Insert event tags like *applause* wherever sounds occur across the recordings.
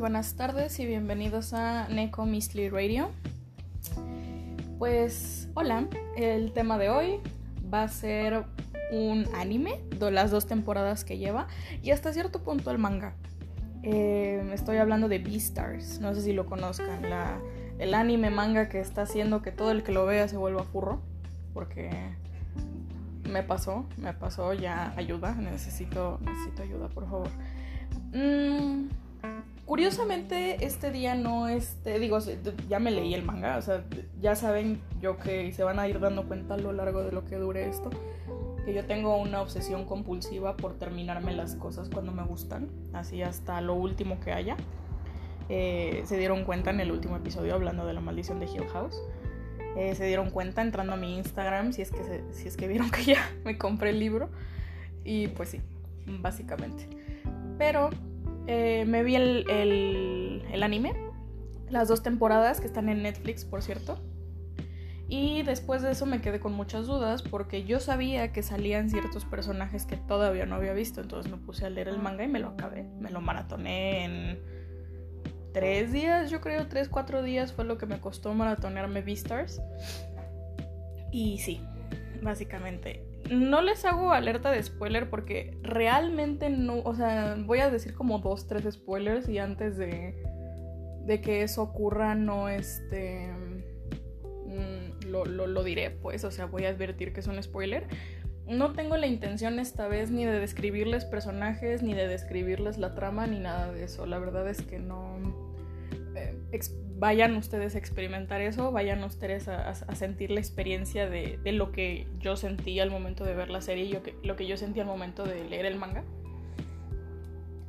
buenas tardes y bienvenidos a Neko Mystery Radio. Pues hola, el tema de hoy va a ser un anime de las dos temporadas que lleva y hasta cierto punto el manga. Eh, estoy hablando de Beastars, no sé si lo conozcan, el anime manga que está haciendo que todo el que lo vea se vuelva furro, porque me pasó, me pasó ya ayuda, necesito, necesito ayuda, por favor. Mm, curiosamente, este día no este, digo, ya me leí el manga, o sea, ya saben yo que se van a ir dando cuenta a lo largo de lo que dure esto, que yo tengo una obsesión compulsiva por terminarme las cosas cuando me gustan, así hasta lo último que haya. Eh, se dieron cuenta en el último episodio hablando de la maldición de Hill House. Eh, se dieron cuenta entrando a mi Instagram si es que, si es que vieron que ya *laughs* me compré el libro. Y pues sí, básicamente. Pero eh, me vi el, el, anime, las dos temporadas que están en Netflix, por cierto. Y después de eso me quedé con muchas dudas porque yo sabía que salían ciertos personajes que todavía no había visto. Entonces me puse a leer el manga y me lo acabé. Me lo maratoné en tres días, yo creo, tres, cuatro días fue lo que me costó maratonearme Beastars. Y sí, básicamente no les hago alerta de spoiler porque realmente no, o sea, voy a decir como dos, tres spoilers y antes de, de que eso ocurra no este... Mm, lo, lo, diré, pues, o sea, voy a advertir que es un spoiler. No tengo la intención esta vez ni de describirles personajes, ni de describirles la trama, ni nada de eso. La verdad es que no... Eh, vayan ustedes a experimentar eso, vayan ustedes a, sentir la experiencia de, lo que yo sentí al momento de ver la serie y lo que yo sentí al momento de leer el manga.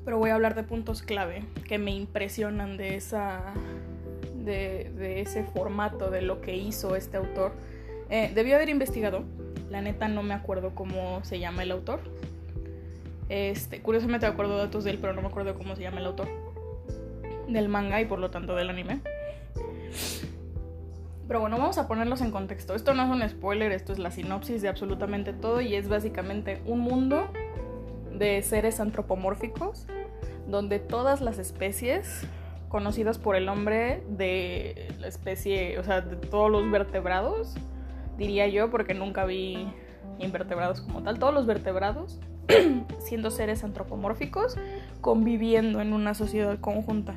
Pero voy a hablar de puntos clave que me impresionan de esa. de, ese formato, de lo que hizo este autor. Eh, debí haber investigado. La neta no me acuerdo cómo se llama el autor. Este, curiosamente me acuerdo datos de él, pero no me acuerdo cómo se llama el autor del manga y por lo tanto del anime. Pero bueno, vamos a ponerlos en contexto. Esto no es un spoiler, esto es la sinopsis de absolutamente todo y es básicamente un mundo de seres antropomórficos donde todas las especies conocidas por el hombre de la especie, o sea, de todos los vertebrados, diría yo, porque nunca vi invertebrados como tal, todos los vertebrados, *clears throat* siendo seres antropomórficos, conviviendo en una sociedad conjunta.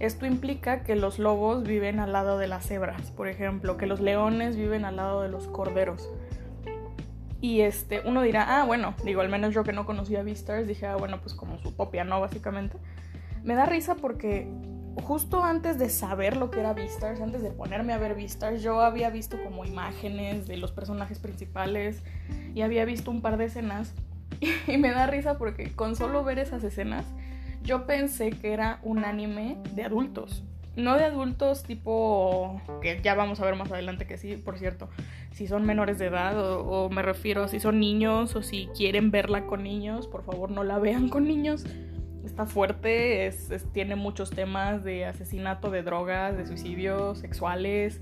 Esto implica que los lobos viven al lado de las cebras, por ejemplo, que los leones viven al lado de los corderos. Y este, uno dirá, ah, bueno, digo, al menos yo que no conocía Beastars, dije, ah, bueno, pues como su topia, ¿no? Básicamente. Me da risa porque justo antes de saber lo que era Beastars, antes de ponerme a ver Beastars, yo había visto como imágenes de los personajes principales y había visto un par de escenas. *laughs* Y me da risa porque con solo ver esas escenas yo pensé que era un anime de adultos. No de adultos tipo, que ya vamos a ver más adelante que sí, por cierto, si son menores de edad o, me refiero si son niños o si quieren verla con niños, por favor no la vean con niños. Está fuerte, es, tiene muchos temas de asesinato, de drogas, de suicidios sexuales,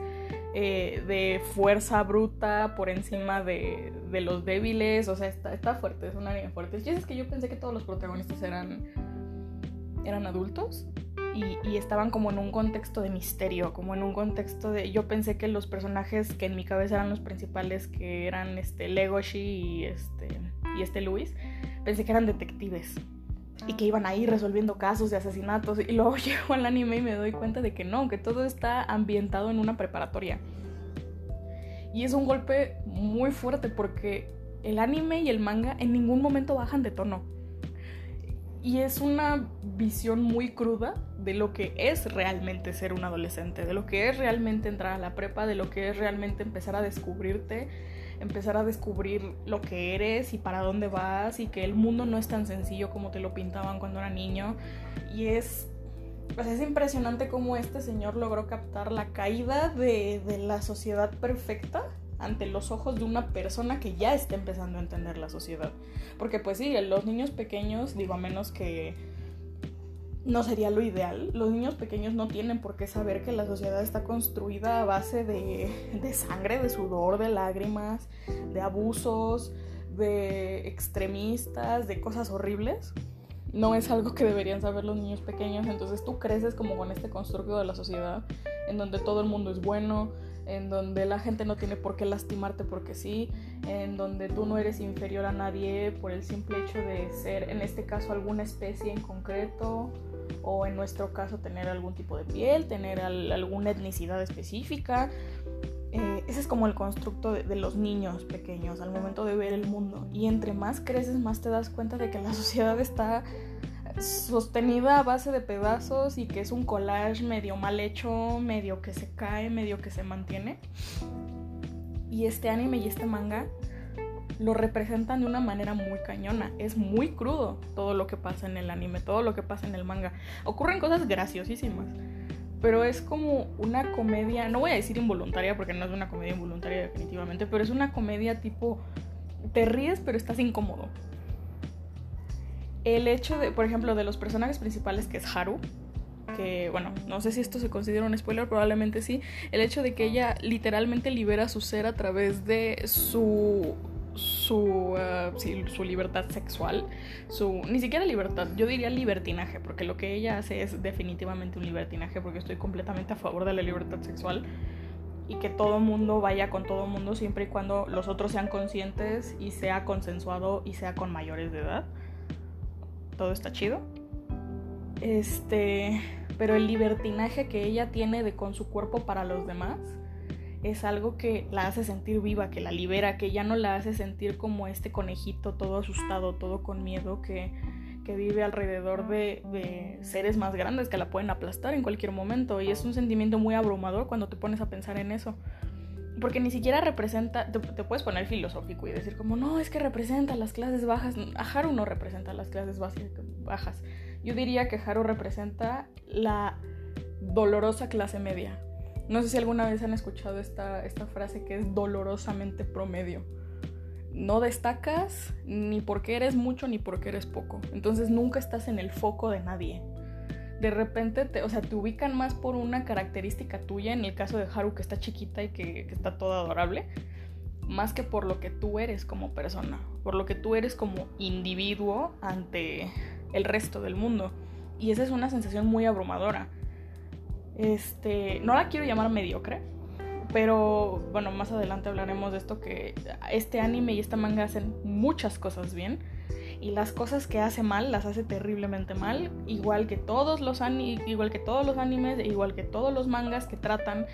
eh, de fuerza bruta por encima de, de los débiles, o sea, está, está, fuerte, es un anime fuerte. Y es que yo pensé que todos los protagonistas eran eran adultos y, estaban como en un contexto de misterio, como en un contexto de... Yo pensé que los personajes que en mi cabeza eran los principales, que eran este Legoshi y este, y este Luis, pensé que eran detectives y que iban ahí resolviendo casos de asesinatos. Y luego *laughs* llego al anime y me doy cuenta de que no, que todo está ambientado en una preparatoria. Y es un golpe muy fuerte porque el anime y el manga en ningún momento bajan de tono y es una visión muy cruda de lo que es realmente ser un adolescente, de lo que es realmente entrar a la prepa, de lo que es realmente empezar a descubrirte, empezar a descubrir lo que eres y para dónde vas y que el mundo no es tan sencillo como te lo pintaban cuando era niño. Y es, pues es impresionante cómo este señor logró captar la caída de, de la sociedad perfecta ante los ojos de una persona que ya está empezando a entender la sociedad. Porque pues sí, los niños pequeños, digo, a menos que no sería lo ideal, los niños pequeños no tienen por qué saber que la sociedad está construida a base de, de sangre, de sudor, de lágrimas, de abusos, de extremistas, de cosas horribles. no es algo que deberían saber los niños pequeños, entonces tú creces como con este constructo de la sociedad, en donde todo el mundo es bueno, en donde la gente no tiene por qué lastimarte porque sí, en donde tú no eres inferior a nadie por el simple hecho de ser, en este caso, alguna especie en concreto, o en nuestro caso, tener algún tipo de piel, tener alguna etnicidad específica. Eh, ese es como el constructo de, de, los niños pequeños al momento de ver el mundo. Y entre más creces, más te das cuenta de que la *laughs* sociedad está sostenida a base de pedazos y que es un collage medio mal hecho, medio que se cae, medio que se mantiene. Y este anime y este manga lo representan de una manera muy cañona. Es muy crudo todo lo que pasa en el anime, todo lo que pasa en el manga. Ocurren cosas graciosísimas. Pero es como una comedia, no voy a decir involuntaria porque no es una comedia involuntaria definitivamente, pero es una comedia tipo, te ríes pero estás incómodo el hecho de, por ejemplo, de los personajes principales, que es Haru, que, bueno, no sé si esto se considera un spoiler, probablemente sí, el hecho de que ella literalmente libera su ser a través de su su, uh, su libertad sexual, su ni siquiera libertad, yo diría libertinaje, porque lo que ella hace es definitivamente un libertinaje, porque estoy completamente a favor de la libertad sexual y que todo mundo vaya con todo mundo siempre y cuando los otros sean conscientes y sea consensuado y sea con mayores de edad todo está chido. Este, pero el libertinaje que ella tiene de con su cuerpo para los demás es algo que la hace sentir viva, que la libera, que ya no la hace sentir como este conejito todo asustado, todo con miedo, que, que vive alrededor de, de, seres más grandes que la pueden aplastar en cualquier momento. Y es un sentimiento muy abrumador cuando te pones a pensar en eso porque ni siquiera representa, te, puedes poner filosófico y decir como, no, es que representa las clases bajas. A Haru no representa las clases bajas. Yo diría que Haru representa la dolorosa clase media. No sé si alguna vez han escuchado esta, esta frase que es dolorosamente promedio. No destacas ni porque eres mucho ni porque eres poco. Entonces nunca estás en el foco de nadie de repente, te, o sea, te ubican más por una característica tuya, en el caso de Haru que está chiquita y que, que está toda adorable, más que por lo que tú eres como persona, por lo que tú eres como individuo ante el resto del mundo. Y esa es una sensación muy abrumadora. Este, no la quiero llamar mediocre, pero bueno, más adelante hablaremos de esto que este anime y esta manga hacen muchas cosas bien y las cosas que hace mal las hace terriblemente mal, igual que todos los igual que todos los animes, igual que todos los mangas que tratan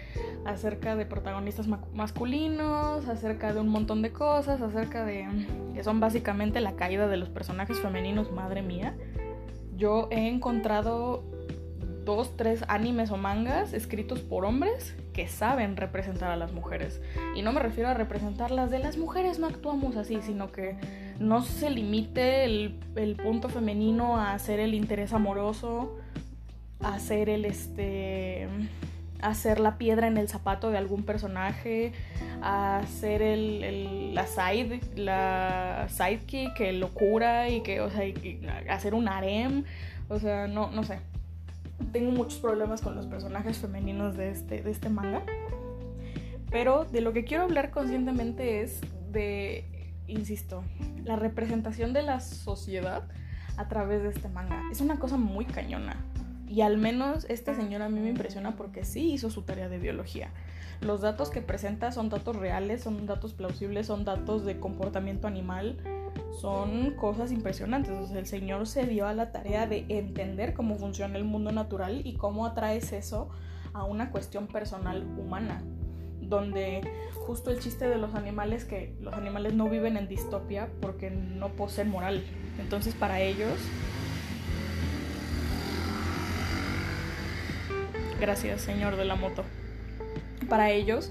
acerca de protagonistas masculinos, acerca de un montón de cosas, acerca de que son básicamente la caída de los personajes femeninos, madre mía. Yo he encontrado dos, tres animes o mangas escritos por hombres que saben representar a las mujeres. Y no me refiero a representarlas de las mujeres no actuamos así, sino que no se limite el, punto femenino a ser el interés amoroso, a ser el este hacer la piedra en el zapato de algún personaje, a ser el, la side, la sidekick, el locura y que, o sea, hacer un harem, o sea, no, no sé. Tengo muchos problemas con los personajes femeninos de este, de este manga. Pero de lo que quiero hablar conscientemente es de insisto, la representación de la sociedad a través de este manga. Es una cosa muy cañona. Y al menos este señor a mí me impresiona porque sí hizo su tarea de biología. Los datos que presenta son datos reales, son datos plausibles, son datos de comportamiento animal, son cosas impresionantes. el señor se dio a la tarea de entender cómo funciona el mundo natural y cómo atraes eso a una cuestión personal humana donde justo el chiste de los animales que los animales no viven en distopia porque no poseen moral. Entonces para ellos Gracias, señor de la moto. Para ellos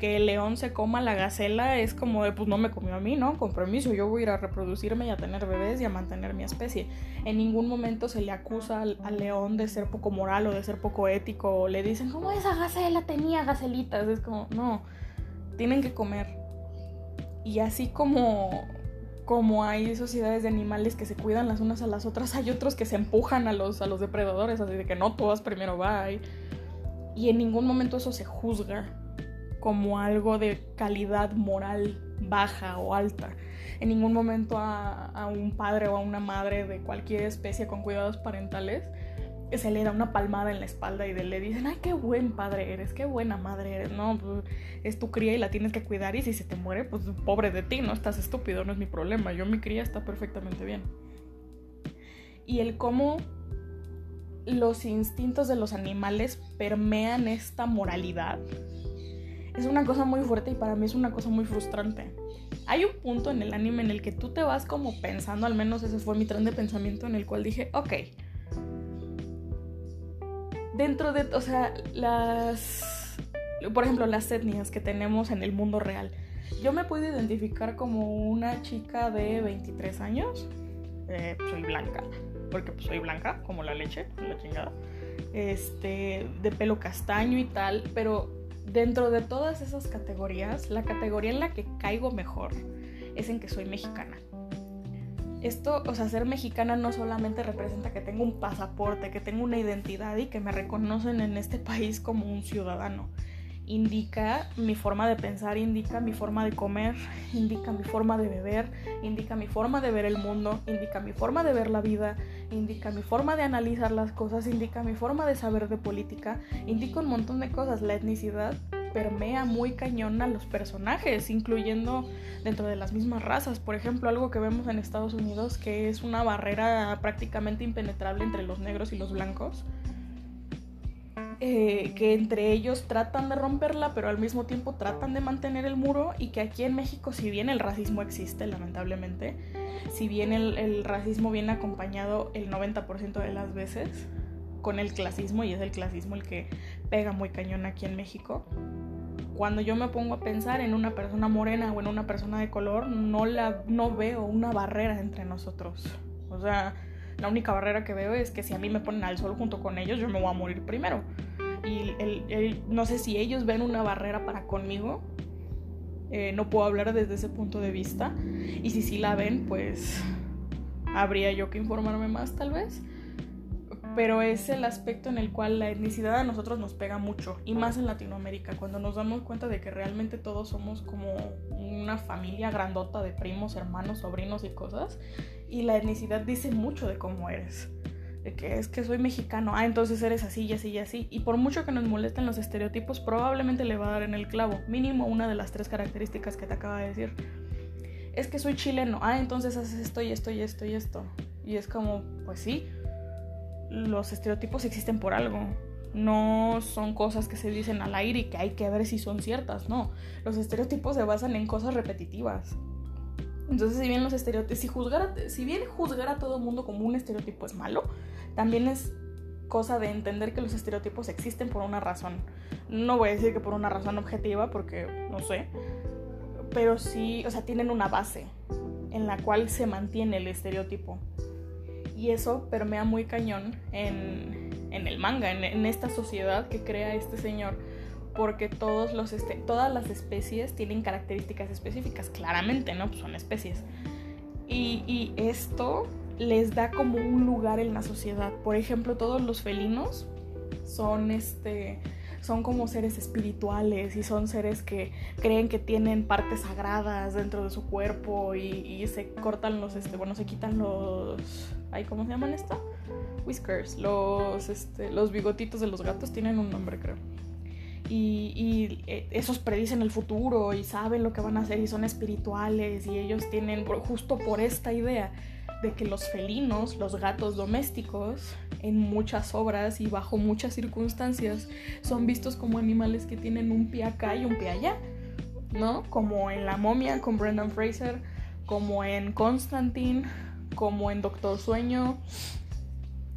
que el león se coma la gacela es como de, pues no me comió a mí, ¿no? Con permiso, yo voy a ir a reproducirme y a tener bebés y a mantener mi especie. En ningún momento se le acusa al, león de ser poco moral o de ser poco ético o le dicen, como esa gacela tenía gacelitas? Es como, no, tienen que comer. Y así como como hay sociedades de animales que se cuidan las unas a las otras, hay otros que se empujan a los, a los depredadores, así de que no, todas primero va. Y en ningún momento eso se juzga como algo de calidad moral baja o alta. En ningún momento a, un padre o a una madre de cualquier especie con cuidados parentales se le da una palmada en la espalda y le dicen, ay, qué buen padre eres, qué buena madre eres. No, pues, es tu cría y la tienes que cuidar y si se te muere, pues pobre de ti, no estás estúpido, no es mi problema. Yo mi cría está perfectamente bien. Y el cómo los instintos de los animales permean esta moralidad es una cosa muy fuerte y para mí es una cosa muy frustrante. Hay un punto en el anime en el que tú te vas como pensando, al menos ese fue mi tren de pensamiento en el cual dije, ok, dentro de, o sea, las, por ejemplo, las etnias que tenemos en el mundo real. Yo me puedo identificar como una chica de 23 años, eh, soy blanca, porque pues, soy blanca, como la leche, la chingada, este, de pelo castaño y tal, pero dentro de todas esas categorías, la categoría en la que caigo mejor es en que soy mexicana esto, o sea, ser mexicana no solamente representa que tengo un pasaporte, que tengo una identidad y que me reconocen en este país como un ciudadano. Indica mi forma de pensar, indica mi forma de comer, indica mi forma de beber, indica mi forma de ver el mundo, indica mi forma de ver la vida, indica mi forma de analizar las cosas, indica mi forma de saber de política, indica un montón de cosas. La etnicidad permea muy cañón a los personajes, incluyendo dentro de las mismas razas. Por ejemplo, algo que vemos en Estados Unidos que es una barrera prácticamente impenetrable entre los negros y los blancos. Eh, que entre ellos tratan de romperla, pero al mismo tiempo tratan de mantener el muro y que aquí en México, si bien el racismo existe, lamentablemente, si bien el, el racismo viene acompañado el 90% de las veces con el clasismo, y es el clasismo el que pega muy cañón aquí en México, cuando yo me pongo a pensar en una persona morena o en una persona de color, no, la, no veo una barrera entre nosotros. O sea, la única barrera que veo es que si a mí me ponen al sol junto con ellos, yo me voy a morir primero. Y el, no sé si ellos ven una barrera para conmigo. Eh, no puedo hablar desde ese punto de vista. Y si sí la ven, pues habría yo que informarme más tal vez pero es el aspecto en el cual la etnicidad a nosotros nos pega mucho, y más en Latinoamérica, cuando nos damos cuenta de que realmente todos somos como una familia grandota de primos, hermanos, sobrinos y cosas, y la etnicidad dice mucho de cómo eres. De que es que soy mexicano, ah, entonces eres así y así y así. Y por mucho que nos molesten los estereotipos, probablemente le va a dar en el clavo, mínimo una de las tres características que te acaba de decir. Es que soy chileno, ah, entonces haces esto y esto y esto y esto. Y es como, pues sí, los estereotipos existen por algo. No son cosas que se dicen al aire y que hay que ver si son ciertas, no. Los estereotipos se basan en cosas repetitivas. Entonces, si bien los estereotipos, si, juzgar si bien juzgar a todo mundo como un estereotipo es malo, también es cosa de entender que los estereotipos existen por una razón. No voy a decir que por una razón objetiva, porque no sé, pero sí, o sea, tienen una base en la cual se mantiene el estereotipo. Y eso permea muy cañón en, el manga, en, esta sociedad que crea este señor, porque todos los este, todas las especies tienen características específicas, claramente, ¿no? Pues son especies. Y, y esto les da como un lugar en la sociedad. Por ejemplo, todos los felinos son este son como seres espirituales y son seres que creen que tienen partes sagradas dentro de su cuerpo y, se cortan los, este, bueno, se quitan los, ay, ¿cómo se llaman esto? Whiskers, los, este, los bigotitos de los gatos tienen un nombre, creo. Y, y, eh, esos predicen el futuro y saben lo que van a hacer y son espirituales y ellos tienen, justo por esta idea de que los felinos, los gatos domésticos, en muchas obras y bajo muchas circunstancias, son vistos como animales que tienen un pie acá y un pie allá, ¿no? Como en La momia con Brendan Fraser, como en Constantine, como en Doctor Sueño,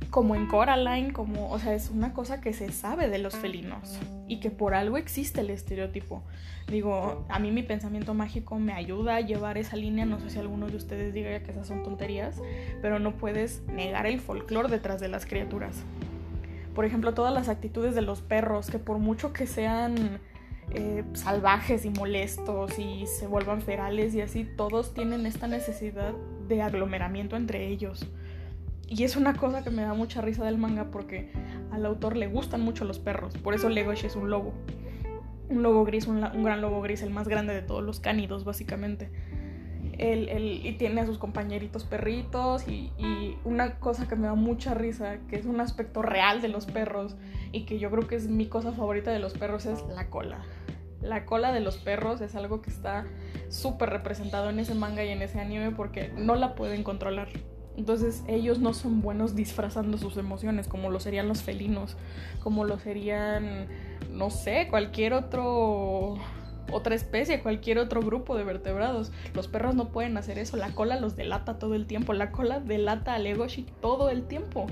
como en Coraline, como, o sea, es una cosa que se sabe de los felinos y que por algo existe el estereotipo. Digo, a mí mi pensamiento mágico me ayuda a llevar esa línea, no sé si alguno de ustedes diga que esas son tonterías, pero no puedes negar el folclore detrás de las criaturas. Por ejemplo, todas las actitudes de los perros, que por mucho que sean eh, salvajes y molestos y se vuelvan ferales y así, todos tienen esta necesidad de aglomeramiento entre ellos y es una cosa que me da mucha risa del manga porque al autor le gustan mucho los perros, por eso Legoshi es un lobo. un lobo gris, un, gran lobo gris, el más grande de todos los cánidos, básicamente. Y tiene a sus compañeritos perritos y, y, una cosa que me da mucha risa, que es un aspecto real de los perros y que yo creo que es mi cosa favorita de los perros, es la cola. La cola de los perros es algo que está súper representado en ese manga y en ese anime porque no la pueden controlar. Entonces ellos no son buenos disfrazando sus emociones como lo serían los felinos, como lo serían, no sé, cualquier otro otra especie, cualquier otro grupo de vertebrados. Los perros no pueden hacer eso, la cola los delata todo el tiempo, la cola delata a Legoshi todo el tiempo.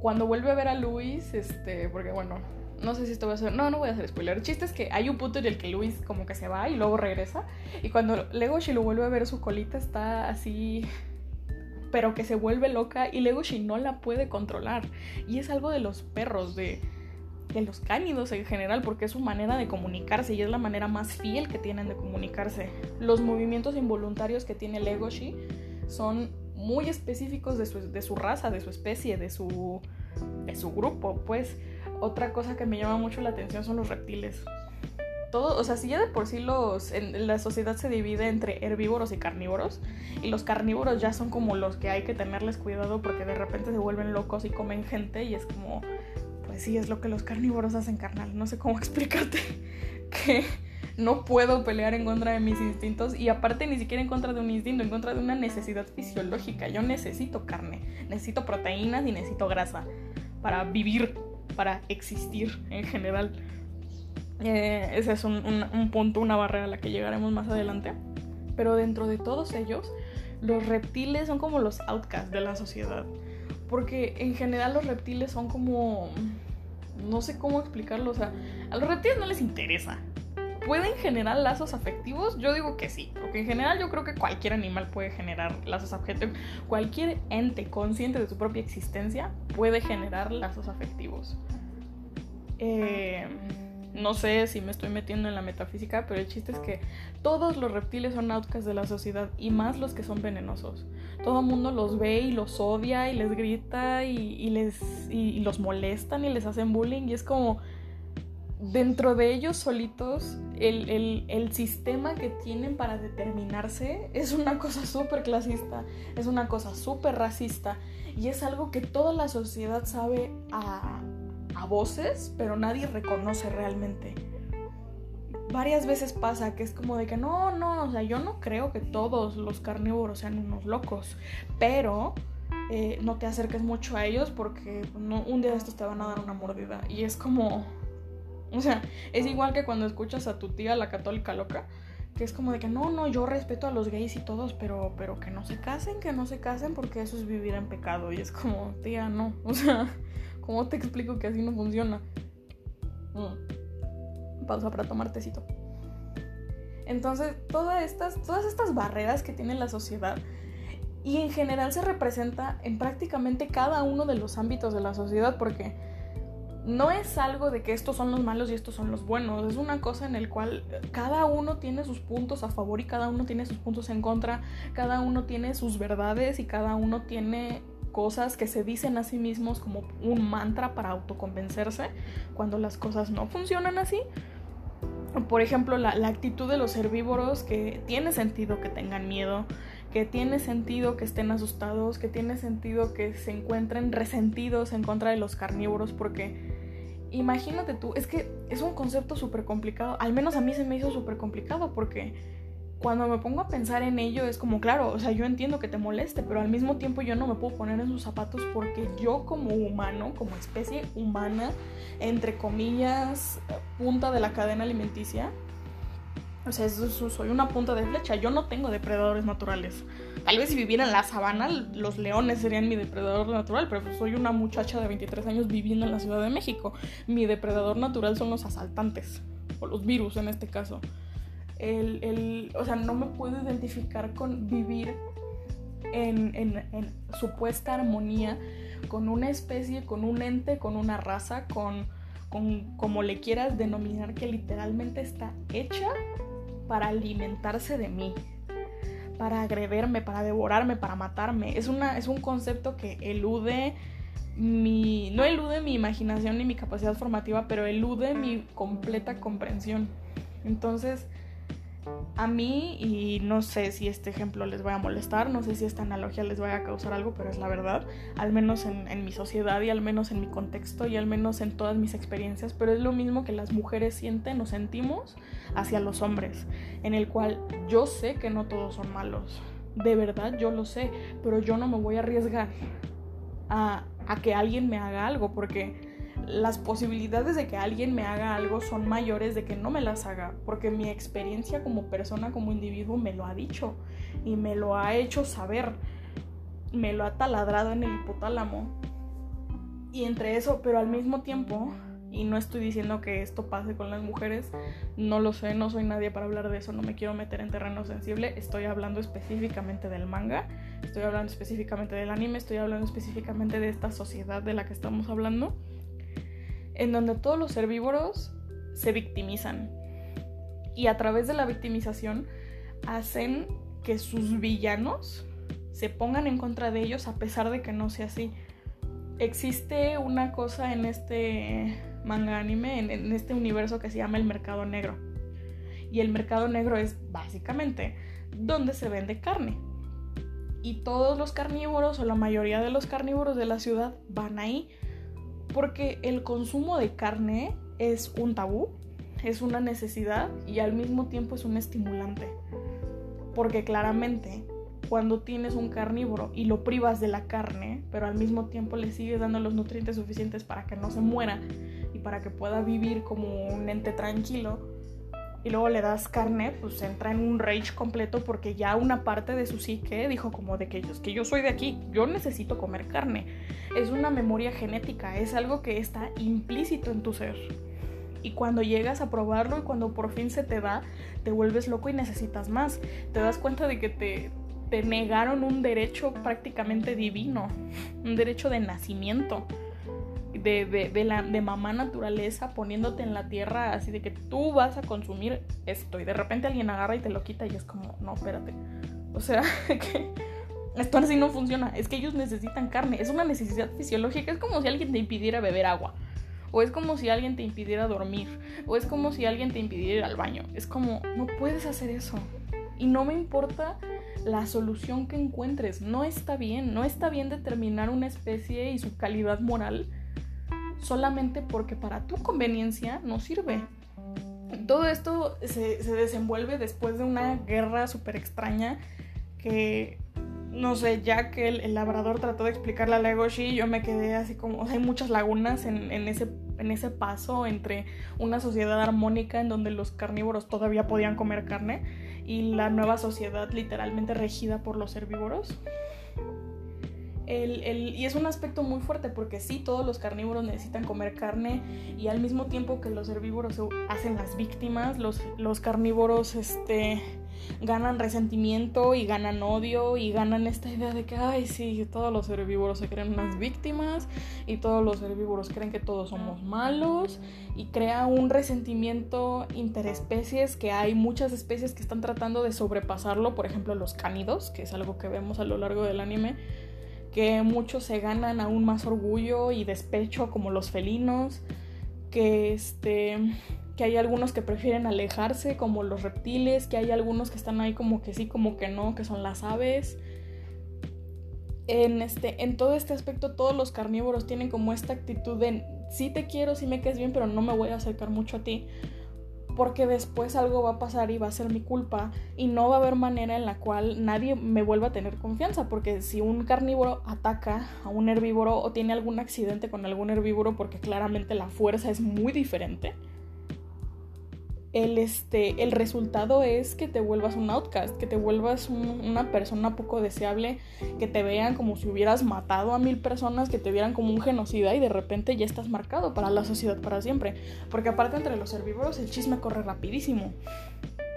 Cuando vuelve a ver a Luis, este, porque bueno, no sé si esto va a ser. No, no voy a hacer spoiler. El chiste es que hay un punto en el que Luis como que se va y luego regresa. Y cuando Legoshi lo vuelve a ver, su colita está así pero que se vuelve loca y Legoshi no la puede controlar. Y es algo de los perros, de, de los cánidos en general, porque es su manera de comunicarse y es la manera más fiel que tienen de comunicarse. Los movimientos involuntarios que tiene Legoshi son muy específicos de su, de su raza, de su especie, de su, de su grupo. Pues otra cosa que me llama mucho la atención son los reptiles todo, o sea, si ya de por sí los, en, la sociedad se divide entre herbívoros y carnívoros, y los carnívoros ya son como los que hay que tenerles cuidado porque de repente se vuelven locos y comen gente y es como, sí, es lo que los carnívoros hacen carnal, no sé cómo *laughs* explicarte que no puedo pelear en contra de mis instintos y aparte ni siquiera en contra de un instinto, en contra de una necesidad fisiológica, yo necesito carne, necesito proteínas y necesito grasa para vivir, para existir en general. Eh, ese es un, punto, una barrera a la que llegaremos más adelante. Pero dentro de todos ellos, los reptiles son como los outcasts de la sociedad. Porque en general los reptiles son como... No sé cómo explicarlo. O sea, a los reptiles no les interesa. ¿Pueden generar lazos afectivos? Yo digo que sí. Porque en general yo creo que cualquier animal puede generar lazos afectivos. Cualquier ente consciente de su propia existencia puede generar lazos afectivos. Eh no sé si me estoy metiendo en la metafísica, pero el chiste es que todos los reptiles son outcasts de la sociedad y más los que son venenosos. Todo el mundo los ve y los odia y les grita y, les, y, los molestan y les hacen bullying y es como dentro de ellos solitos el, el sistema que tienen para determinarse es una cosa súper clasista, es una cosa súper racista y es algo que toda la sociedad sabe a a voces, pero nadie reconoce realmente. Varias veces pasa que es como de que no, no, o sea, yo no creo que todos los carnívoros sean unos locos, pero eh, no te acerques mucho a ellos porque un día de estos te van a dar una mordida. Y es como, o sea, es igual que cuando escuchas a tu tía, la católica loca, que es como de que no, no, yo respeto a los gays y todos, pero, pero que no se casen, que no se casen porque eso es vivir en pecado. Y es como, tía, no, o sea, ¿Cómo te explico que así no funciona? Mm. Pausa para tomar tecito. Entonces, todas estas, todas estas barreras que tiene la sociedad y en general se representa en prácticamente cada uno de los ámbitos de la sociedad porque no es algo de que estos son los malos y estos son los buenos, es una cosa en el cual cada uno tiene sus puntos a favor y cada uno tiene sus puntos en contra, cada uno tiene sus verdades y cada uno tiene cosas que se dicen a sí mismos como un mantra para autoconvencerse cuando las cosas no funcionan así. Por ejemplo, la, actitud de los herbívoros que tiene sentido que tengan miedo, que tiene sentido que estén asustados, que tiene sentido que se encuentren resentidos en contra de los carnívoros porque imagínate tú, es que es un concepto súper complicado, al menos a mí se me hizo súper complicado porque cuando me pongo a pensar en ello es como, claro, o sea, yo entiendo que te moleste, pero al mismo tiempo yo no me puedo poner en sus zapatos porque yo como humano, como especie humana, entre comillas, punta de la cadena alimenticia, o sea, soy una punta de flecha, yo no tengo depredadores naturales. Tal vez si viviera en la sabana, los leones serían mi depredador natural, pero pues soy una muchacha de 23 años viviendo en la Ciudad de México. Mi depredador natural son los asaltantes, o los virus en este caso el, o sea, no me puedo identificar con vivir en, supuesta armonía con una especie, con un ente, con una raza, con, con como le quieras denominar, que literalmente está hecha para alimentarse de mí, para agredirme, para devorarme, para matarme. Es, una, es un concepto que elude mi, no elude mi imaginación ni mi capacidad formativa, pero elude mi completa comprensión. Entonces, a mí, y no sé si este ejemplo les va a molestar, no sé si esta analogía les va a causar algo, pero es la verdad, al menos en, en, mi sociedad y al menos en mi contexto y al menos en todas mis experiencias, pero es lo mismo que las mujeres sienten o sentimos hacia los hombres, en el cual yo sé que no todos son malos, de verdad yo lo sé, pero yo no me voy a arriesgar a, a que alguien me haga algo, porque las posibilidades de que alguien me haga algo son mayores de que no me las haga, porque mi experiencia como persona, como individuo, me lo ha dicho y me lo ha hecho saber, me lo ha taladrado en el hipotálamo. Y entre eso, pero al mismo tiempo, y no estoy diciendo que esto pase con las mujeres, no lo sé, no soy nadie para hablar de eso, no me quiero meter en terreno sensible, estoy hablando específicamente del manga, estoy hablando específicamente del anime, estoy hablando específicamente de esta sociedad de la que estamos hablando en donde todos los herbívoros se victimizan. Y a través de la victimización hacen que sus villanos se pongan en contra de ellos a pesar de que no sea así. Existe una cosa en este manga anime, en, este universo que se llama el mercado negro. Y el mercado negro es básicamente donde se vende carne. Y todos los carnívoros o la mayoría de los carnívoros de la ciudad van ahí porque el consumo de carne es un tabú, es una necesidad y al mismo tiempo es un estimulante. Porque claramente cuando tienes un carnívoro y lo privas de la carne, pero al mismo tiempo le sigues dando los nutrientes suficientes para que no se muera y para que pueda vivir como un ente tranquilo, y luego le das carne, pues entra en un rage completo porque ya una parte de su psique dijo como de que yo, que yo soy de aquí, yo necesito comer carne. Es una memoria genética, es algo que está implícito en tu ser. Y cuando llegas a probarlo y cuando por fin se te da, te vuelves loco y necesitas más. Te das cuenta de que te, te negaron un derecho prácticamente divino, un derecho de nacimiento de, de, la, de mamá naturaleza poniéndote en la tierra así de que tú vas a consumir esto y de repente alguien agarra y te lo quita y es como, no, espérate. O sea, *laughs* que esto así no funciona. Es que ellos necesitan carne, es una necesidad fisiológica, es como si alguien te impidiera beber agua. O es como si alguien te impidiera dormir. O es como si alguien te impidiera ir al baño. Es como, no puedes hacer eso. Y no me importa la solución que encuentres. No está bien. No está bien determinar una especie y su calidad moral solamente porque para tu conveniencia no sirve. Todo esto se, desenvuelve después de una guerra súper extraña que, no sé, ya que el, labrador trató de explicarle a Legoshi, yo me quedé así como, hay muchas lagunas en, ese, en ese paso entre una sociedad armónica en donde los carnívoros todavía podían comer carne y la nueva sociedad literalmente regida por los herbívoros y es un aspecto muy fuerte porque sí, todos los carnívoros necesitan comer carne y al mismo tiempo que los herbívoros hacen las víctimas, los, los carnívoros este, ganan resentimiento y ganan odio y ganan esta idea de que, ay, sí, todos los herbívoros se creen unas víctimas y todos los herbívoros creen que todos somos malos y crea un resentimiento interespecies que hay muchas especies que están tratando de sobrepasarlo, por ejemplo los cánidos, que es algo que vemos a lo largo del anime que muchos se ganan aún más orgullo y despecho como los felinos, que este que hay algunos que prefieren alejarse como los reptiles, que hay algunos que están ahí como que sí, como que no, que son las aves. En este en todo este aspecto todos los carnívoros tienen como esta actitud de sí te quiero, sí me quedes bien, pero no me voy a acercar mucho a ti porque después algo va a pasar y va a ser mi culpa y no va a haber manera en la cual nadie me vuelva a tener confianza, porque si un carnívoro ataca a un herbívoro o tiene algún accidente con algún herbívoro, porque claramente la fuerza es muy diferente, el, este, el resultado es que te vuelvas un outcast, que te vuelvas una persona poco deseable, que te vean como si hubieras matado a mil personas, que te vieran como un genocida y de repente ya estás marcado para la sociedad para siempre. Porque aparte entre los herbívoros el chisme corre rapidísimo,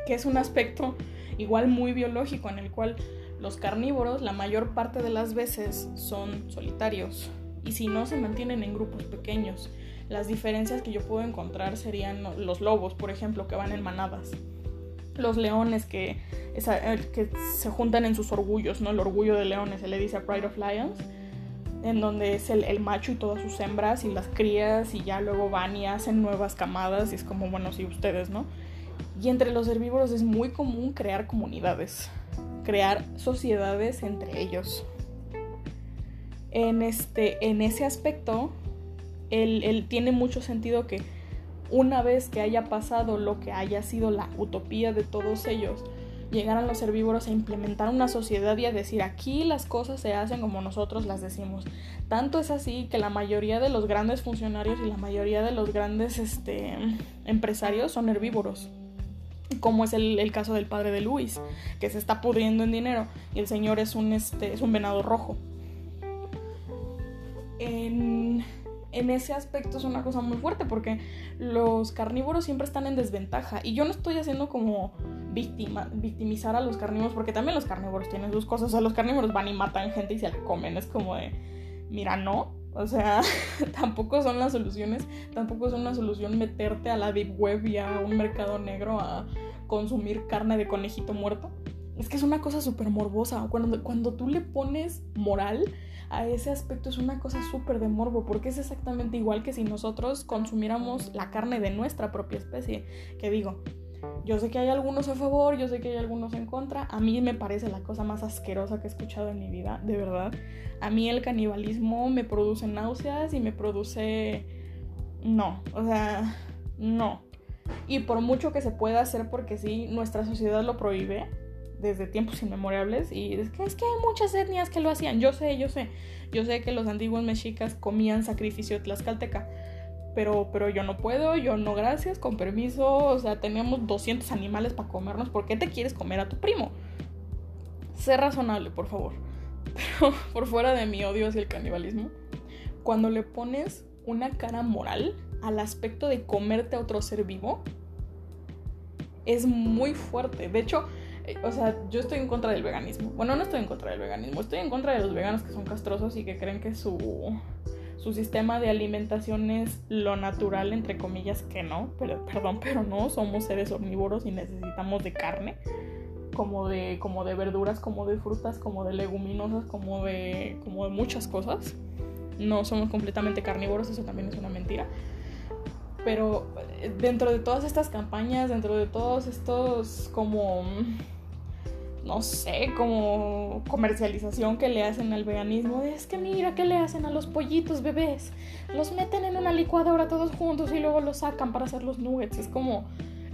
que es un aspecto igual muy biológico en el cual los carnívoros la mayor parte de las veces son solitarios y si no se mantienen en grupos pequeños las diferencias que yo puedo encontrar serían los lobos, por ejemplo, que van en manadas. Los leones que, que se juntan en sus orgullos, ¿no? El orgullo de leones, se le dice a Pride of Lions. en donde es el, el, macho y todas sus hembras y las crías y ya luego van y hacen nuevas camadas y es como, bueno, sí, ustedes, ¿no? Y entre los herbívoros es muy común crear comunidades, crear sociedades entre ellos. En, este, en ese aspecto, él, tiene mucho sentido que una vez que haya pasado lo que haya sido la utopía de todos ellos, llegaran los herbívoros a implementar una sociedad y a decir aquí las cosas se hacen como nosotros las decimos. Tanto es así que la mayoría de los grandes funcionarios y la mayoría de los grandes este, empresarios son herbívoros. Como es el, caso del padre de Luis, que se está pudriendo en dinero y el señor es un, este, es un venado rojo. En, en ese aspecto es una cosa muy fuerte porque los carnívoros siempre están en desventaja y yo no estoy haciendo como víctima, victimizar a los carnívoros porque también los carnívoros tienen sus cosas, o sea, los carnívoros van y matan gente y se la comen, es como de, mira, no, o sea, *laughs* tampoco son las soluciones, tampoco es una solución meterte a la deep web y a un mercado negro a consumir carne de conejito muerto. Es que es una cosa súper morbosa. Cuando, cuando tú le pones moral, a ese aspecto es una cosa súper de morbo, porque es exactamente igual que si nosotros consumiéramos la carne de nuestra propia especie. Que digo, yo sé que hay algunos a favor, yo sé que hay algunos en contra. A mí me parece la cosa más asquerosa que he escuchado en mi vida, de verdad. A mí el canibalismo me produce náuseas y me produce... No, o sea, no. Y por mucho que se pueda hacer porque sí, nuestra sociedad lo prohíbe, desde tiempos inmemorables y es que, es que hay muchas etnias que lo hacían. Yo sé, yo sé. Yo sé que los antiguos mexicas comían sacrificio tlaxcalteca. Pero, pero yo no puedo, yo no gracias, con permiso. O sea, tenemos 200 animales para comernos. ¿Por qué te quieres comer a tu primo? Sé razonable, por favor. *laughs* Pero por fuera de mi odio hacia el canibalismo, cuando le pones una cara moral al aspecto de comerte a otro ser vivo, es muy fuerte. De hecho, o sea, yo estoy en contra del veganismo. Bueno, no estoy en contra del veganismo, estoy en contra de los veganos que son castrosos y que creen que su, su sistema de alimentación es lo natural, entre comillas, que no. Pero, perdón, pero no, somos seres omnívoros y necesitamos de carne. Como de, como de verduras, como de frutas, como de leguminosas, como de, como de muchas cosas. No somos completamente carnívoros, eso también es una mentira pero eh, dentro de todas estas campañas, dentro de todos estos como, no sé, como comercialización que le hacen al veganismo, es que mira, ¿qué le hacen a los pollitos bebés? Los meten en una licuadora todos juntos y luego los sacan para hacer los nuggets. Es como,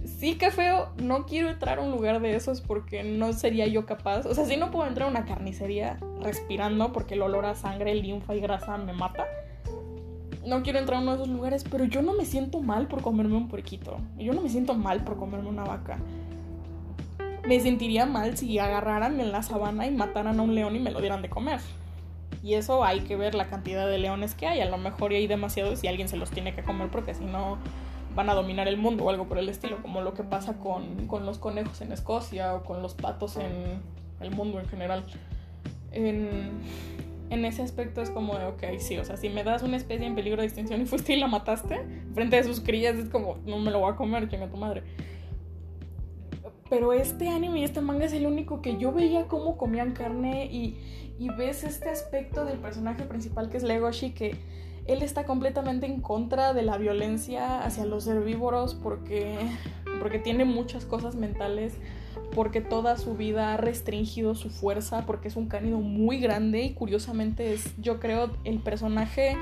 sí que feo, no quiero entrar a un lugar de esos porque no sería yo capaz. O sea, sí no puedo entrar a una carnicería respirando porque el olor a sangre, linfa y grasa me mata no quiero entrar a uno de esos lugares, pero yo no me siento mal por comerme un puerquito. Yo no me siento mal por comerme una vaca. Me sentiría mal si agarraran en la sabana y mataran a un león y me lo dieran de comer. Y eso hay que ver la cantidad de leones que hay. A lo mejor hay demasiados y alguien se los tiene que comer porque si no van a dominar el mundo o algo por el estilo, como lo que pasa con, con los conejos en Escocia o con los patos en el mundo en general. En, en ese aspecto es como de, ok, sí, o sea, si me das una especie en peligro de extinción y fuiste y la mataste, frente de sus crías, es como, no me lo voy a comer, chinga tu madre. Pero este anime y este manga es el único que yo veía cómo comían carne y, ves este aspecto del personaje principal que es Legoshi que él está completamente en contra de la violencia hacia los herbívoros porque, porque tiene muchas cosas mentales porque toda su vida ha restringido su fuerza, porque es un cánido muy grande y curiosamente es, yo creo, el personaje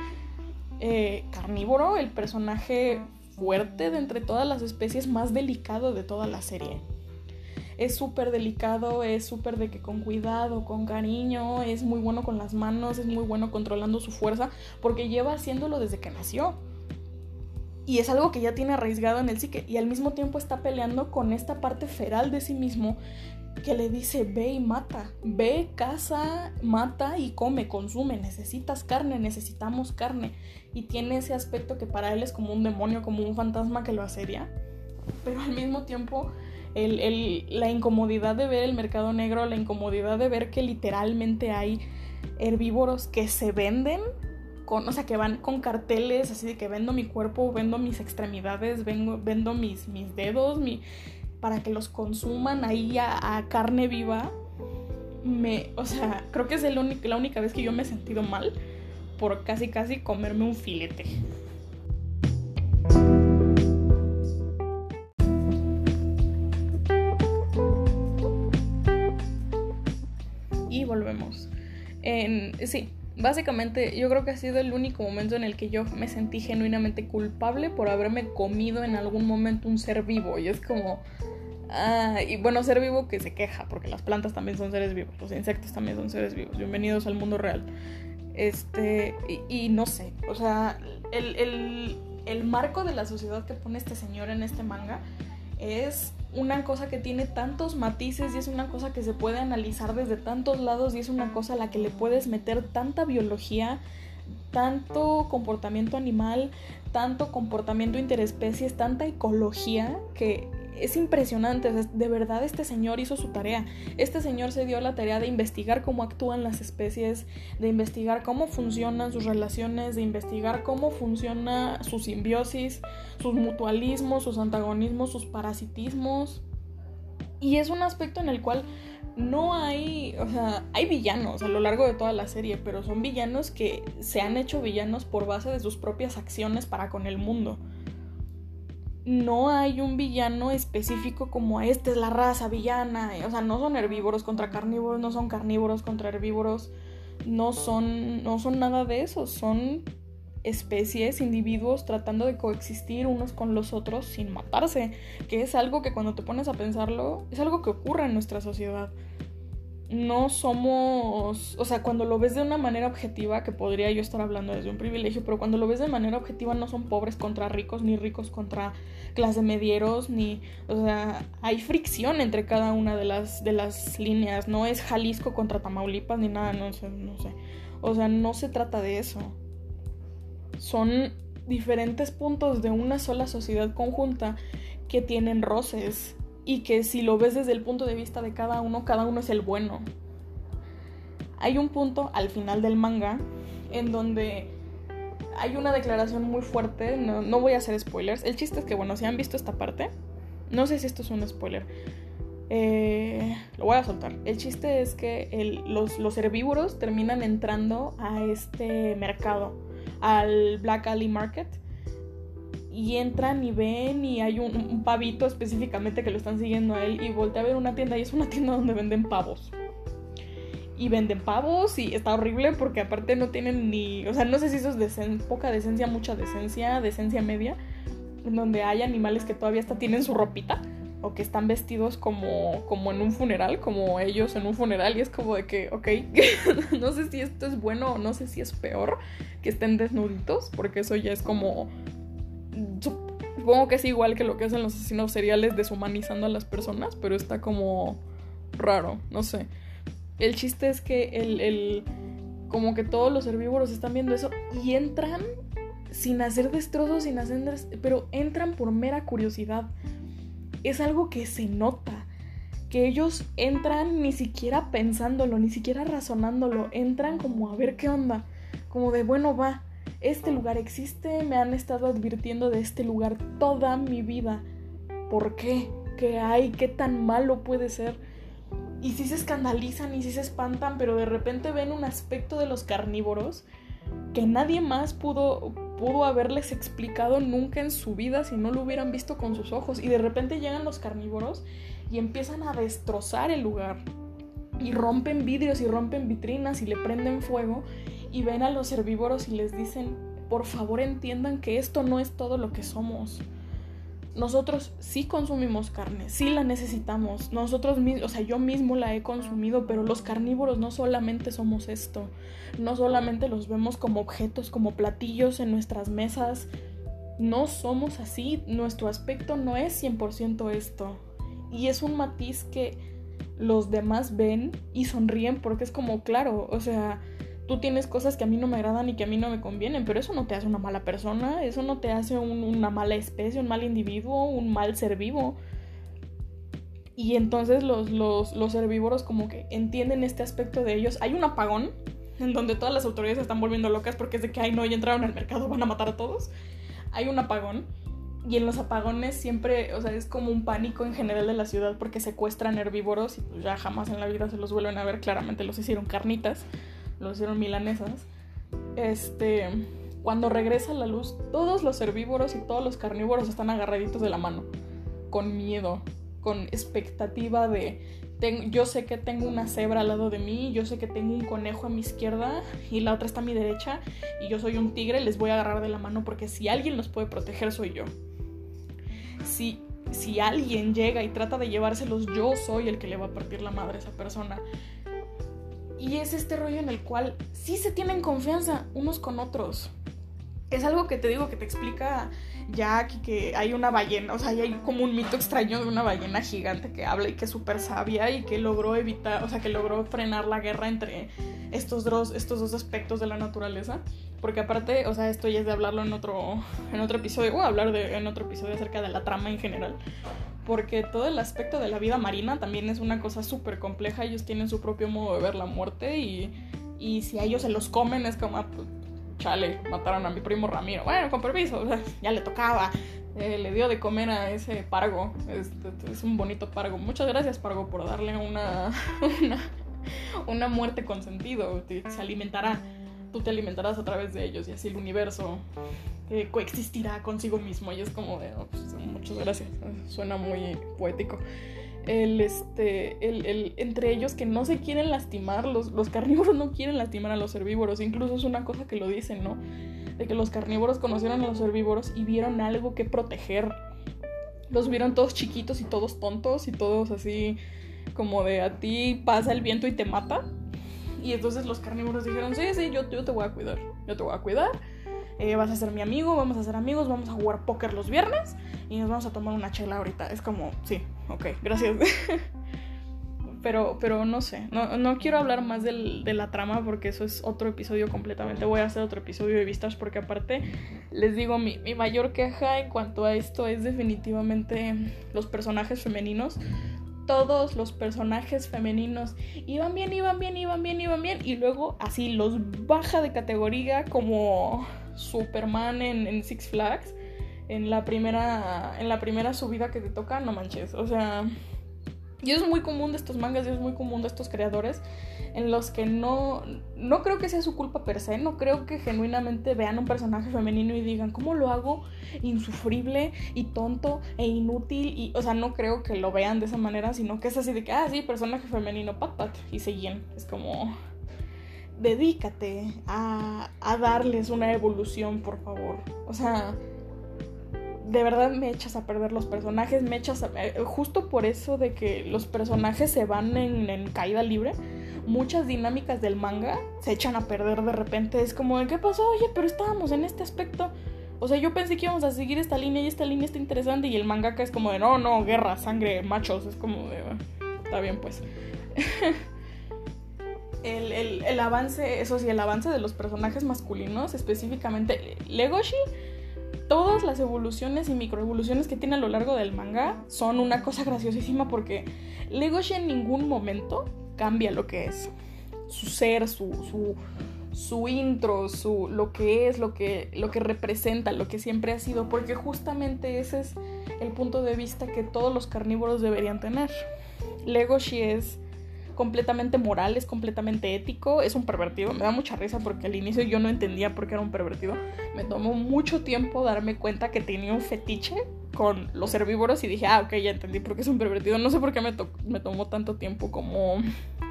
eh, carnívoro, el personaje fuerte de entre todas las especies más delicado de toda la serie. Es súper delicado, es súper de que con cuidado, con cariño, es muy bueno con las manos, es muy bueno controlando su fuerza, porque lleva haciéndolo desde que nació. Y es algo que ya tiene arraigado en el psique y al mismo tiempo está peleando con esta parte feral de sí mismo que le dice ve y mata, ve, caza, mata y come, consume, necesitas carne, necesitamos carne y tiene ese aspecto que para él es como un demonio, como un fantasma que lo asedia, pero al mismo tiempo la incomodidad de ver el mercado negro, la incomodidad de ver que literalmente hay herbívoros que se venden con, o sea, que van con carteles así de que vendo mi cuerpo, vendo mis extremidades, vendo mis, mis dedos, mi, para que los consuman ahí a, carne viva. Me, o sea, creo que es el la única vez que yo me he sentido mal por casi casi comerme un filete. Sí, básicamente yo creo que ha sido el único momento en el que yo me sentí genuinamente culpable por haberme comido en algún momento un ser vivo. Y es como... Ah, y bueno, ser vivo que se queja, porque las plantas también son seres vivos, los insectos también son seres vivos. Bienvenidos al mundo real. Este, y, no sé, o sea, el, el, el marco de la sociedad que pone este señor en este manga es una cosa que tiene tantos matices y es una cosa que se puede analizar desde tantos lados y es una cosa a la que le puedes meter tanta biología, tanto comportamiento animal, tanto comportamiento interespecies, tanta ecología que es impresionante, de verdad este señor hizo su tarea. Este señor se dio la tarea de investigar cómo actúan las especies, de investigar cómo funcionan sus relaciones, de investigar cómo funciona su simbiosis, sus mutualismos, sus antagonismos, sus parasitismos. Y es un aspecto en el cual no hay, o sea, hay villanos a lo largo de toda la serie, pero son villanos que se han hecho villanos por base de sus propias acciones para con el mundo no hay un villano específico como esta es la raza villana. O sea, no son herbívoros contra carnívoros, no son carnívoros contra herbívoros, no son, no son nada de eso, son especies, individuos tratando de coexistir unos con los otros sin matarse, que es algo que cuando te pones a pensarlo, es algo que ocurre en nuestra sociedad no somos, o sea, cuando lo ves de una manera objetiva, que podría yo estar hablando desde un privilegio, pero cuando lo ves de manera objetiva no son pobres contra ricos, ni ricos contra clase medieros, ni, o sea, hay fricción entre cada una de las, de las líneas, no es Jalisco contra Tamaulipas ni nada, no sé, no sé. O sea, no se trata de eso. Son diferentes puntos de una sola sociedad conjunta que tienen roces y que si lo ves desde el punto de vista de cada uno, cada uno es el bueno. Hay un punto al final del manga en donde hay una declaración muy fuerte, no, voy a hacer spoilers, el chiste es que bueno, si han visto esta parte, no sé si esto es un spoiler, eh, lo voy a soltar. El chiste es que los, los herbívoros terminan entrando a este mercado, al Black Alley Market, y entran y ven y hay un, pavito específicamente que lo están siguiendo a él y voltea a ver una tienda y es una tienda donde venden pavos. Y venden pavos y está horrible porque aparte no tienen ni, o sea, no sé si eso es poca decencia, mucha decencia, decencia media, donde hay animales que todavía hasta tienen su ropita o que están vestidos como, como en un funeral, como ellos en un funeral y es como de que, ok, *laughs* no sé si esto es bueno o no sé si es peor que estén desnuditos porque eso ya es como Supongo que es igual que lo que hacen los asesinos seriales deshumanizando a las personas, pero está como raro, no sé. El chiste es que el, el como que todos los herbívoros están viendo eso y entran sin hacer destrozos, sin hacer... pero entran por mera curiosidad. Es algo que se nota. Que ellos entran ni siquiera pensándolo, ni siquiera razonándolo. Entran como a ver qué onda. Como de, bueno, va este lugar existe, me han estado advirtiendo de este lugar toda mi vida. ¿Por qué? ¿Qué hay? ¿Qué tan malo puede ser? Y si se escandalizan y si se espantan, pero de repente ven un aspecto de los carnívoros que nadie más pudo, pudo haberles explicado nunca en su vida si no lo hubieran visto con sus ojos. Y de repente llegan los carnívoros y empiezan a destrozar el lugar. Y rompen vidrios y rompen vitrinas y le prenden fuego y ven a los herbívoros y les dicen, por favor entiendan que esto no es todo lo que somos. Nosotros sí consumimos carne, sí la necesitamos. Nosotros mismos, o sea, yo mismo la he consumido, pero los carnívoros no solamente somos esto. No solamente los vemos como objetos, como platillos en nuestras mesas. No somos así. Nuestro aspecto no es 100% esto. Y es un matiz que los demás ven y sonríen porque es como, claro, o sea, tú tienes cosas que a mí no me agradan y que a mí no me convienen, pero eso no te hace una mala persona, eso no te hace una mala especie, un mal individuo, un mal ser vivo. Y entonces los, los, herbívoros como que entienden este aspecto de ellos. Hay un apagón en donde todas las autoridades se están volviendo locas porque es de que, ay no, ya entraron al mercado, van a matar a todos. Hay un apagón. Y en los apagones siempre, o sea, es como un pánico en general de la ciudad porque secuestran herbívoros y pues ya jamás en la vida se los vuelven a ver, claramente los hicieron carnitas lo hicieron milanesas. este, cuando regresa la luz, todos los herbívoros y todos los carnívoros están agarraditos de la mano, con miedo, con expectativa de yo sé que tengo una cebra al lado de mí, yo sé que tengo un conejo a mi izquierda y la otra está a mi derecha y yo soy un tigre, les voy a agarrar de la mano porque si alguien los puede proteger soy yo. Si, si alguien llega y trata de llevárselos, yo soy el que le va a partir la madre a esa persona. Y es este rollo en el cual sí se tienen confianza unos con otros. Es algo que te digo que te explica Jack y que hay una ballena, o sea, hay como un mito extraño de una ballena gigante que habla y que es súper sabia y que logró evitar, o sea, que logró frenar la guerra entre estos dos, estos dos aspectos de la naturaleza. Porque aparte, o sea, esto ya es de hablarlo en otro, en otro episodio, o hablar de, en otro episodio acerca de la trama en general. Porque todo el aspecto de la vida marina también es una cosa súper compleja. Ellos tienen su propio modo de ver la muerte y, y si a ellos se los comen es como, ah, pues, chale, mataron a mi primo Ramiro. Bueno, con permiso, *laughs* ya le tocaba. Eh, le dio de comer a ese pargo. Es, es, un bonito pargo. Muchas gracias, pargo, por darle una, *laughs* una, muerte con sentido. Se alimentará. Tú te alimentarás a través de ellos y así el universo eh, coexistirá consigo mismo. Y es como de, pues, muchas gracias. Suena muy poético el, este, el, el, entre ellos que no se quieren lastimar, los, los carnívoros *laughs* no quieren lastimar a los herbívoros, incluso es una cosa que lo dicen, ¿no? De que los carnívoros conocieron a los herbívoros y vieron algo que proteger. Los vieron todos chiquitos y todos tontos y todos así como de a ti pasa el viento y te mata. Y entonces los carnívoros dijeron, sí, sí, yo, yo te voy a cuidar, yo te voy a cuidar eh, vas a ser mi amigo, vamos a ser amigos, vamos a jugar póker los viernes y nos vamos a tomar una chela ahorita. Es como, sí, ok, gracias. *laughs* pero, pero no sé, no, no quiero hablar más del, de la trama porque eso es otro episodio completamente. Voy a hacer otro episodio de vistas porque aparte, les digo, mi, mi mayor queja en cuanto a esto es definitivamente los personajes femeninos todos los personajes femeninos iban bien, iban bien, iban bien, iban bien, y luego así los baja de categoría como Superman en, Six Flags, en la primera en la primera subida que te toca, no manches, o sea, y es muy común de estos mangas y es muy común de estos creadores en los que no no creo que sea su culpa per se, no creo que genuinamente vean un personaje femenino y digan, "¿Cómo lo hago insufrible y tonto e inútil?" y o sea, no creo que lo vean de esa manera, sino que es así de que, "Ah, sí, personaje femenino, pat pat" y siguen. Es como dedícate a, darles una evolución, por favor. O sea, de verdad me echas a perder los personajes, me echas a... Eh, justo por eso de que los personajes se van en, caída libre, muchas dinámicas del manga se echan a perder de repente. Es como, ¿qué pasó? Oye, pero estábamos en este aspecto. O sea, yo pensé que íbamos a seguir esta línea y esta línea está interesante y el mangaka es como de, no, no, guerra, sangre, machos. Es como de, está bien pues. *laughs* el, avance, eso sí, el avance de los personajes masculinos, específicamente Legoshi, todas las evoluciones y microevoluciones que tiene a lo largo del manga son una cosa graciosísima porque Legoshi en ningún momento cambia lo que es. Su ser, su, su, su intro, su, lo que es, lo que, lo que representa, lo que siempre ha sido, porque justamente ese es el punto de vista que todos los carnívoros deberían tener. Legoshi es completamente moral, es completamente ético, es un pervertido. Me da mucha risa porque al inicio yo no entendía por qué era un pervertido. Me tomó mucho tiempo darme cuenta que tenía un fetiche con los herbívoros y dije, ah, ok, ya entendí por qué es un pervertido. No sé por qué me, me tomó tanto tiempo como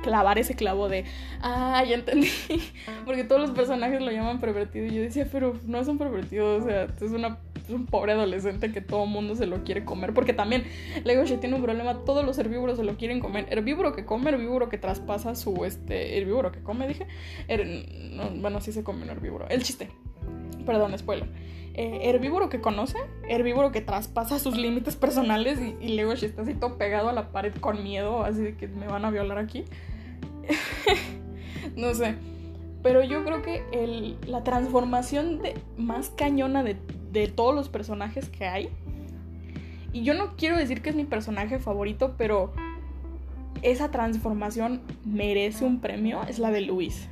clavar ese clavo de, ah, ya entendí. *laughs* porque todos los personajes lo llaman pervertido y yo decía, pero no es un pervertido, o sea, es una es un pobre adolescente que todo mundo se lo quiere comer. Porque también Legoshi tiene un problema, todos los herbívoros se lo quieren comer. Herbívoro que come, herbívoro que traspasa su, este, herbívoro que come, dije. bueno, sí se come un herbívoro. El chiste. Perdón, spoiler. Eh, herbívoro que conoce, herbívoro que traspasa sus límites personales y, y Legoshi está así todo pegado a la pared con miedo, así de que me van a violar aquí. *laughs* no sé. Pero yo creo que la transformación más cañona de, de todos los personajes que hay. Y yo no quiero decir que es mi personaje favorito, pero esa transformación merece un premio, es la de Luis.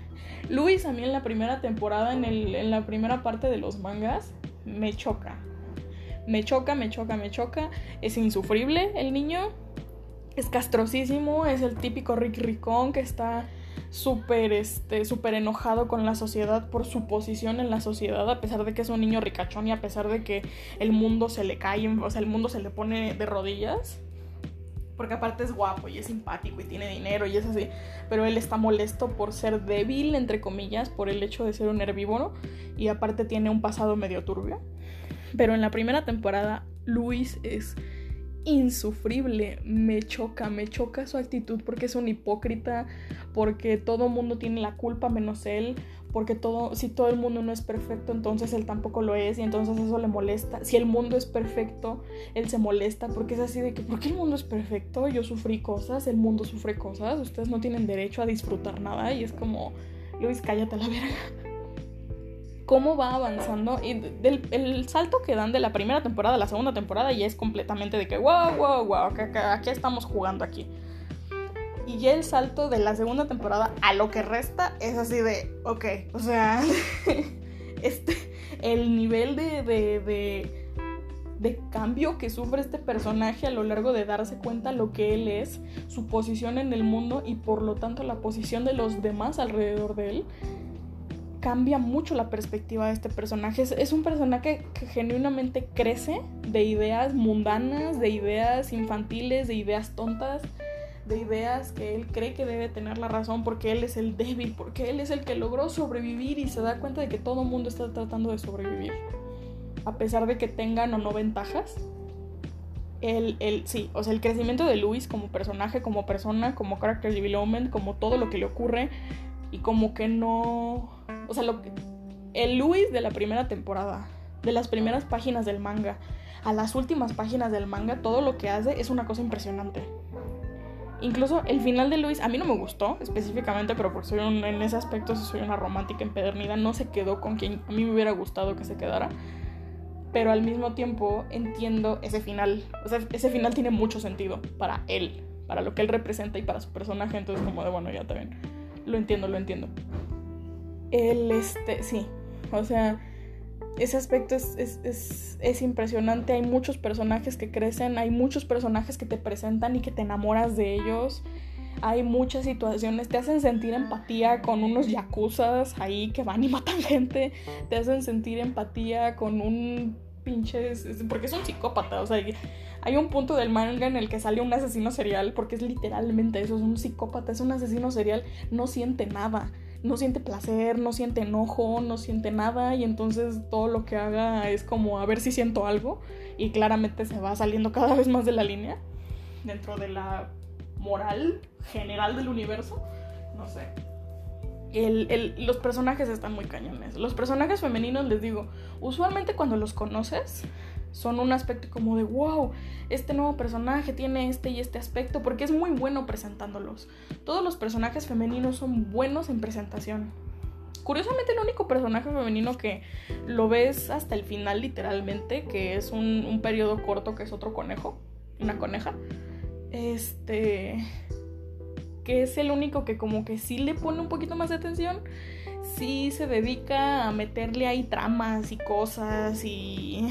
Luis a mí en la primera temporada, en, el, en la primera parte de los mangas, me choca. Me choca, me choca, me choca. Es insufrible el niño. Es castrosísimo, es el típico Rick Ricón que está súper este, enojado con la sociedad por su posición en la sociedad, a pesar de que es un niño ricachón y a pesar de que el mundo se le cae, o sea, el mundo se le pone de rodillas. Porque aparte es guapo y es simpático y tiene dinero y es así. Pero él está molesto por ser débil, entre comillas, por el hecho de ser un herbívoro. Y aparte tiene un pasado medio turbio. Pero en la primera temporada, Luis es insufrible. Me choca, me choca su actitud porque es un hipócrita, porque todo mundo tiene la culpa menos él, porque todo, si todo el mundo no es perfecto, entonces él tampoco lo es y entonces eso le molesta. Si el mundo es perfecto, él se molesta porque es así de que, ¿por qué el mundo es perfecto? Yo sufrí cosas, el mundo sufre cosas, ustedes no tienen derecho a disfrutar nada y es como, Luis, cállate a la verga cómo va avanzando y del, el salto que dan de la primera temporada a la segunda temporada ya es completamente de que wow, wow, wow, aquí estamos jugando aquí. Y ya el salto de la segunda temporada a lo que resta es así de, ok, o sea, *laughs* este, el nivel de, de, de, de, cambio que sufre este personaje a lo largo de darse cuenta lo que él es, su posición en el mundo y por lo tanto la posición de los demás alrededor de él, cambia mucho la perspectiva de este personaje. Es, un personaje que genuinamente crece de ideas mundanas, de ideas infantiles, de ideas tontas, de ideas que él cree que debe tener la razón porque él es el débil, porque él es el que logró sobrevivir y se da cuenta de que todo el mundo está tratando de sobrevivir. A pesar de que tengan o no ventajas. El, el, sí, o sea, el crecimiento de Luis como personaje, como persona, como character development, como todo lo que le ocurre y como que no o sea, lo el Luis de la primera temporada, de las primeras páginas del manga a las últimas páginas del manga, todo lo que hace es una cosa impresionante. Incluso el final de Luis, a mí no me gustó específicamente, pero porque soy en ese aspecto soy una romántica empedernida, no se quedó con quien a mí me hubiera gustado que se quedara. Pero al mismo tiempo entiendo ese final. O sea, ese final tiene mucho sentido para él, para lo que él representa y para su personaje. Entonces, como de bueno, ya también. Lo entiendo, lo entiendo el, este, sí, o sea, ese aspecto es, es, es, impresionante. Hay muchos personajes que crecen, hay muchos personajes que te presentan y que te enamoras de ellos. Hay muchas situaciones, te hacen sentir empatía con unos yakuzas ahí que van y matan *laughs* gente. Te hacen sentir empatía con un pinche. Porque es un psicópata, o sea, hay un punto del manga en el que sale un asesino serial, porque es literalmente eso: es un psicópata, es un asesino serial, no siente nada no siente placer, no siente enojo, no siente nada y entonces todo lo que haga es como a ver si siento algo y claramente se va saliendo cada vez más de la línea dentro de la moral general del universo, no sé. los personajes están muy cañones. Los personajes femeninos, les digo, usualmente cuando los conoces, son un aspecto como de wow, este nuevo personaje tiene este y este aspecto, porque es muy bueno presentándolos. Todos los personajes femeninos son buenos en presentación. Curiosamente el único personaje femenino que lo ves hasta el final literalmente, que es un, un periodo corto que es otro conejo, una coneja, este, que es el único que como que sí le pone un poquito más de atención, sí se dedica a meterle ahí tramas y cosas y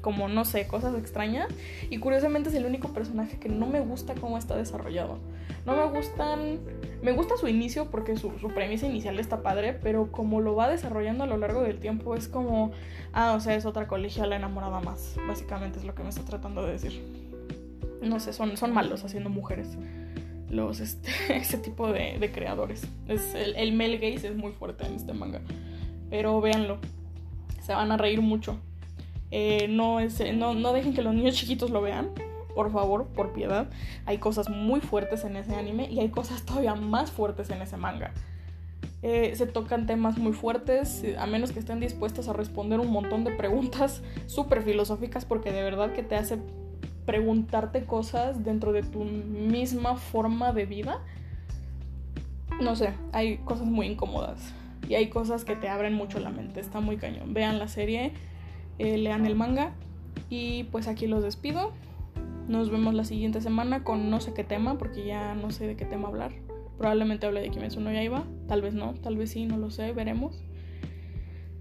como no sé, cosas extrañas. Y curiosamente es el único personaje que no me gusta cómo está desarrollado. No me gustan. Me gusta su inicio porque su, premisa inicial está padre, pero como lo va desarrollando a lo largo del tiempo es como. Ah, o sea, es otra colegiala enamorada más. Básicamente es lo que me está tratando de decir. No sé, son, son malos haciendo mujeres. Los, este, *laughs* ese tipo de, creadores. Es, el, el male gaze es muy fuerte en este manga. Pero véanlo. Se van a reír mucho. Eh, no, es, no, no dejen que los niños chiquitos lo vean. Por favor, por piedad. Hay cosas muy fuertes en ese anime y hay cosas todavía más fuertes en ese manga. Eh, se tocan temas muy fuertes, a menos que estén dispuestos a responder un montón de preguntas *laughs* súper filosóficas, porque de verdad que te hace preguntarte cosas dentro de tu misma forma de vida. No sé, hay cosas muy incómodas y hay cosas que te abren mucho la mente. Está muy cañón. Vean la serie eh, lean el manga. Y pues aquí los despido. Nos vemos la siguiente semana con no sé qué tema, porque ya no sé de qué tema hablar. Probablemente hable de Kimetsu no Yaiba, tal vez no, tal vez sí, no lo sé, veremos.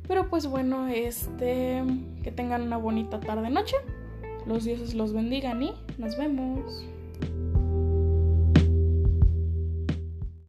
Pero pues bueno, este que tengan una bonita tarde noche. Los dioses los bendigan y nos vemos.